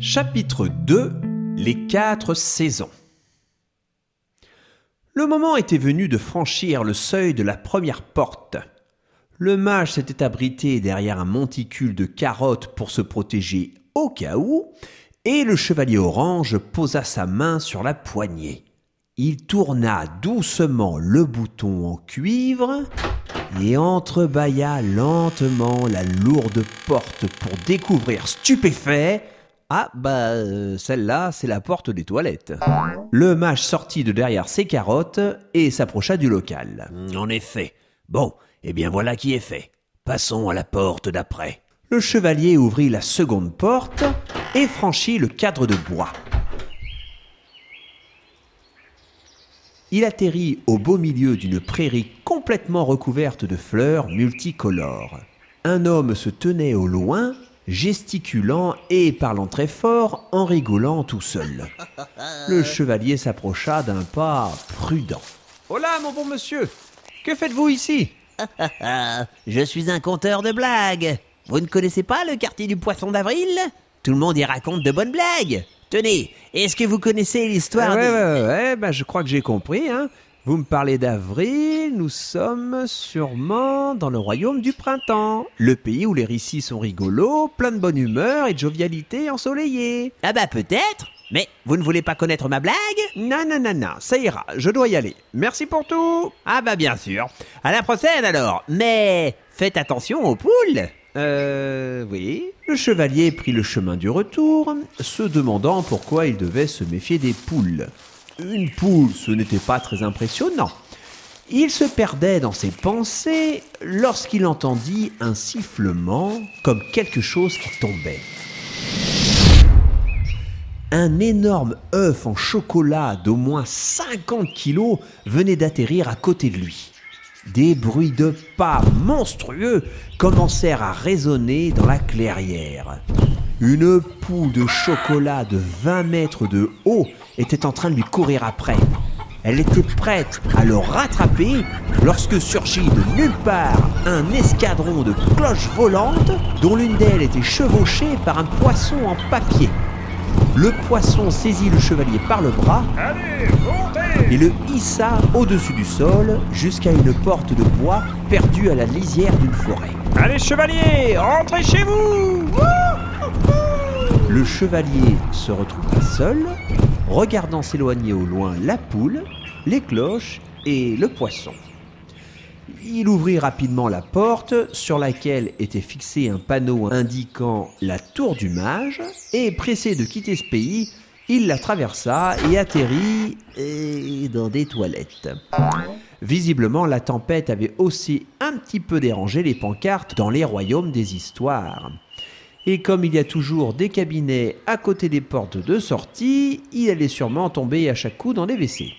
Chapitre 2 Les quatre saisons Le moment était venu de franchir le seuil de la première porte. Le mage s'était abrité derrière un monticule de carottes pour se protéger au cas où, et le chevalier orange posa sa main sur la poignée. Il tourna doucement le bouton en cuivre et entrebâilla lentement la lourde porte pour découvrir stupéfait ah bah euh, celle-là c'est la porte des toilettes. Le mage sortit de derrière ses carottes et s'approcha du local. En effet. Bon, eh bien voilà qui est fait. Passons à la porte d'après. Le chevalier ouvrit la seconde porte et franchit le cadre de bois. Il atterrit au beau milieu d'une prairie complètement recouverte de fleurs multicolores. Un homme se tenait au loin, gesticulant et parlant très fort en rigolant tout seul. Le chevalier s'approcha d'un pas prudent. Hola, mon bon monsieur Que faites-vous ici? Je suis un conteur de blagues. Vous ne connaissez pas le quartier du poisson d'avril? Tout le monde y raconte de bonnes blagues. Tenez, est-ce que vous connaissez l'histoire Ouais, des... ouais, ouais, bah, je crois que j'ai compris. Hein. Vous me parlez d'avril, nous sommes sûrement dans le royaume du printemps. Le pays où les récits sont rigolos, plein de bonne humeur et de jovialité ensoleillée. Ah bah peut-être. Mais vous ne voulez pas connaître ma blague? Non, non, non, non, ça ira, je dois y aller. Merci pour tout. Ah bah bien sûr. À la prochaine alors. Mais faites attention aux poules. Euh, oui. Le chevalier prit le chemin du retour, se demandant pourquoi il devait se méfier des poules. Une poule, ce n'était pas très impressionnant. Il se perdait dans ses pensées lorsqu'il entendit un sifflement comme quelque chose qui tombait. Un énorme œuf en chocolat d'au moins 50 kilos venait d'atterrir à côté de lui. Des bruits de pas monstrueux commencèrent à résonner dans la clairière. Une poule de chocolat de 20 mètres de haut était en train de lui courir après. Elle était prête à le rattraper lorsque surgit de nulle part un escadron de cloches volantes dont l'une d'elles était chevauchée par un poisson en papier. Le poisson saisit le chevalier par le bras et le hissa au-dessus du sol jusqu'à une porte de bois perdue à la lisière d'une forêt. Allez chevalier, rentrez chez vous Le chevalier se retrouva seul, regardant s'éloigner au loin la poule, les cloches et le poisson. Il ouvrit rapidement la porte sur laquelle était fixé un panneau indiquant la tour du mage et pressé de quitter ce pays, il la traversa et atterrit dans des toilettes. Visiblement, la tempête avait aussi un petit peu dérangé les pancartes dans les royaumes des histoires. Et comme il y a toujours des cabinets à côté des portes de sortie, il allait sûrement tomber à chaque coup dans des WC.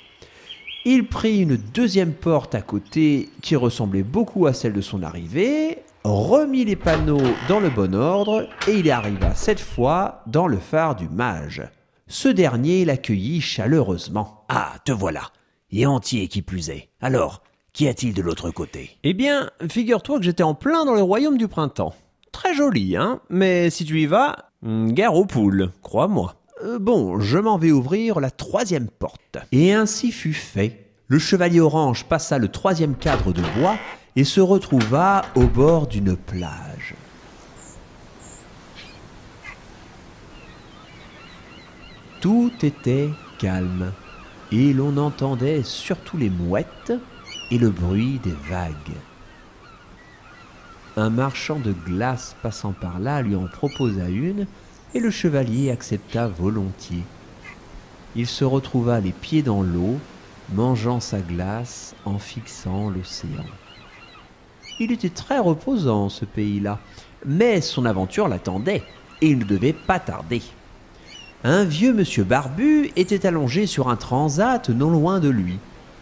Il prit une deuxième porte à côté qui ressemblait beaucoup à celle de son arrivée, remit les panneaux dans le bon ordre et il arriva cette fois dans le phare du mage. Ce dernier l'accueillit chaleureusement. Ah, te voilà. Et entier qui plus est. Alors, qu'y a-t-il de l'autre côté? Eh bien, figure-toi que j'étais en plein dans le royaume du printemps. Très joli, hein Mais si tu y vas, hmm, guerre aux poules, crois-moi. Euh, bon, je m'en vais ouvrir la troisième porte. Et ainsi fut fait. Le chevalier orange passa le troisième cadre de bois et se retrouva au bord d'une plage. Tout était calme et l'on entendait surtout les mouettes et le bruit des vagues. Un marchand de glace passant par là lui en proposa une et le chevalier accepta volontiers. Il se retrouva les pieds dans l'eau, mangeant sa glace en fixant l'océan. Il était très reposant ce pays-là, mais son aventure l'attendait et il ne devait pas tarder. Un vieux monsieur barbu était allongé sur un transat non loin de lui.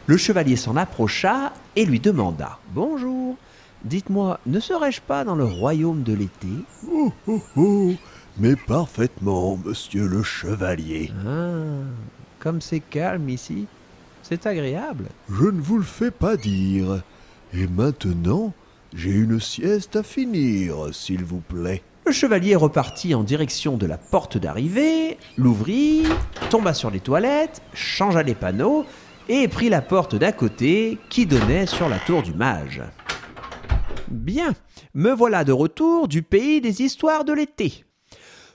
Le chevalier s'en approcha et lui demanda Bonjour, dites-moi, ne serais-je pas dans le royaume de l'été? Oh, oh, oh Mais parfaitement, monsieur le chevalier. Ah, comme c'est calme ici, c'est agréable. Je ne vous le fais pas dire. Et maintenant, j'ai une sieste à finir, s'il vous plaît. Le chevalier repartit en direction de la porte d'arrivée, l'ouvrit, tomba sur les toilettes, changea les panneaux et prit la porte d'à côté qui donnait sur la tour du mage. Bien, me voilà de retour du pays des histoires de l'été.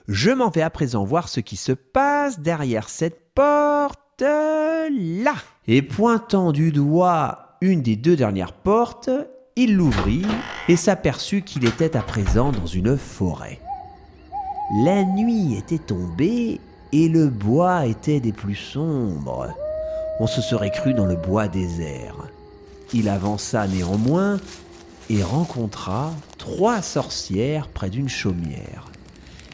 Je m'en vais à présent voir ce qui se passe derrière cette porte là. Et pointant du doigt une des deux dernières portes, il l'ouvrit et s'aperçut qu'il était à présent dans une forêt. La nuit était tombée et le bois était des plus sombres. On se serait cru dans le bois désert. Il avança néanmoins et rencontra trois sorcières près d'une chaumière.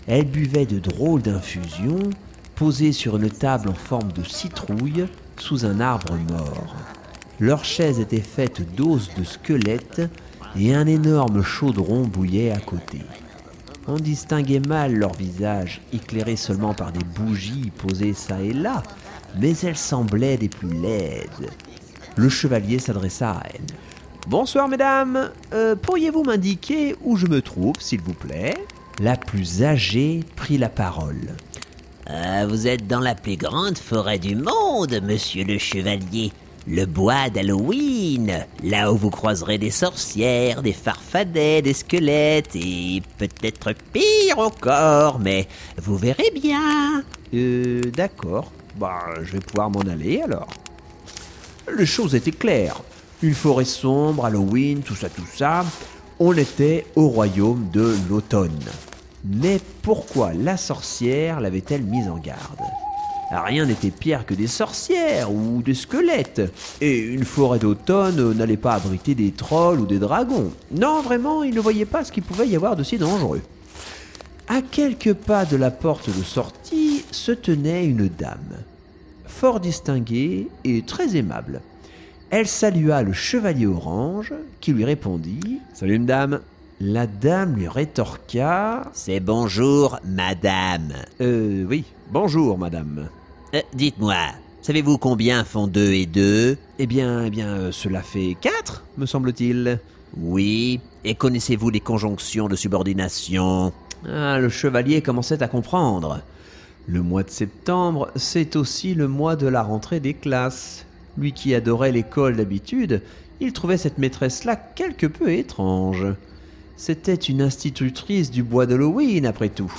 Elles buvaient de drôles d'infusions posées sur une table en forme de citrouille sous un arbre mort. Leurs chaises étaient faites d'os de squelettes et un énorme chaudron bouillait à côté. On distinguait mal leurs visages, éclairés seulement par des bougies posées çà et là, mais elles semblaient des plus laides. Le chevalier s'adressa à elles. Bonsoir mesdames, Euh, pourriez-vous m'indiquer où je me trouve, s'il vous plaît? La plus âgée prit la parole. Ah, vous êtes dans la plus grande forêt du monde, monsieur le chevalier. Le bois d'Halloween, là où vous croiserez des sorcières, des farfadets, des squelettes et peut-être pire encore, mais vous verrez bien. Euh, d'accord. Bah, je vais pouvoir m'en aller alors. Les choses étaient claires. Une forêt sombre, Halloween, tout ça, tout ça. On était au royaume de l'automne. Mais pourquoi la sorcière l'avait-elle mise en garde? Rien n'était pire que des sorcières ou des squelettes. Et une forêt d'automne n'allait pas abriter des trolls ou des dragons. Non, vraiment, il ne voyait pas ce qu'il pouvait y avoir de si dangereux. À quelques pas de la porte de sortie se tenait une dame, fort distinguée et très aimable. Elle salua le chevalier orange, qui lui répondit Salut, dame. La dame lui rétorqua C'est bonjour, madame. Euh, oui, bonjour, madame. Euh, Dites-moi, savez-vous combien font deux et deux? Eh bien, eh bien, euh, cela fait quatre, me semble-t-il. Oui. Et connaissez-vous les conjonctions de subordination? Ah, le chevalier commençait à comprendre. Le mois de septembre, c'est aussi le mois de la rentrée des classes. Lui qui adorait l'école d'habitude, il trouvait cette maîtresse-là quelque peu étrange. C'était une institutrice du bois d'Halloween, après tout.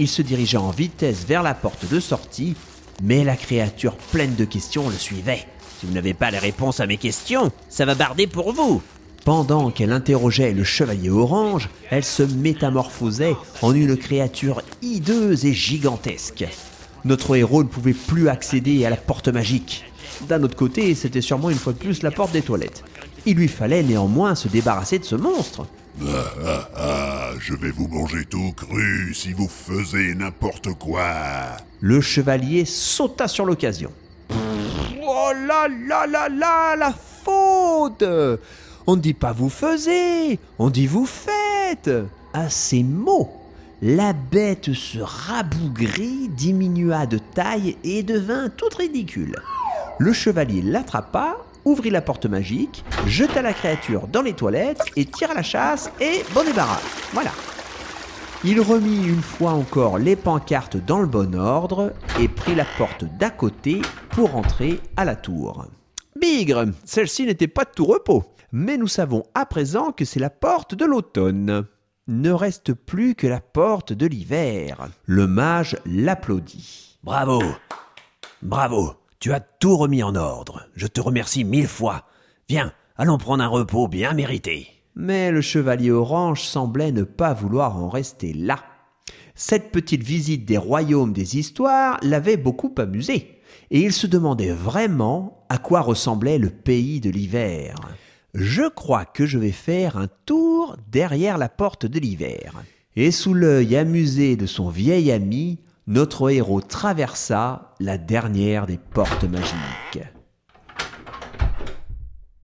Il se dirigeait en vitesse vers la porte de sortie, mais la créature pleine de questions le suivait. Si vous n'avez pas les réponses à mes questions, ça va barder pour vous. Pendant qu'elle interrogeait le chevalier orange, elle se métamorphosait en une créature hideuse et gigantesque. Notre héros ne pouvait plus accéder à la porte magique. D'un autre côté, c'était sûrement une fois de plus la porte des toilettes. Il lui fallait néanmoins se débarrasser de ce monstre. Ah, ah, ah, je vais vous manger tout cru si vous faisiez n'importe quoi. Le chevalier sauta sur l'occasion. Oh là là là là, la faute On ne dit pas vous faisiez, on dit vous faites À ces mots, la bête se rabougrit, diminua de taille et devint toute ridicule. Le chevalier l'attrapa, ouvrit la porte magique, jeta la créature dans les toilettes et tira la chasse et bon débarras. Voilà. Il remit une fois encore les pancartes dans le bon ordre et prit la porte d'à côté pour entrer à la tour. Bigre, celle-ci n'était pas de tout repos, mais nous savons à présent que c'est la porte de l'automne. Ne reste plus que la porte de l'hiver. Le mage l'applaudit. Bravo. Bravo. Tu as tout remis en ordre. Je te remercie mille fois. Viens, allons prendre un repos bien mérité. Mais le chevalier orange semblait ne pas vouloir en rester là. Cette petite visite des royaumes des histoires l'avait beaucoup amusé, et il se demandait vraiment à quoi ressemblait le pays de l'hiver. Je crois que je vais faire un tour derrière la porte de l'hiver. Et sous l'œil amusé de son vieil ami, notre héros traversa la dernière des portes magiques.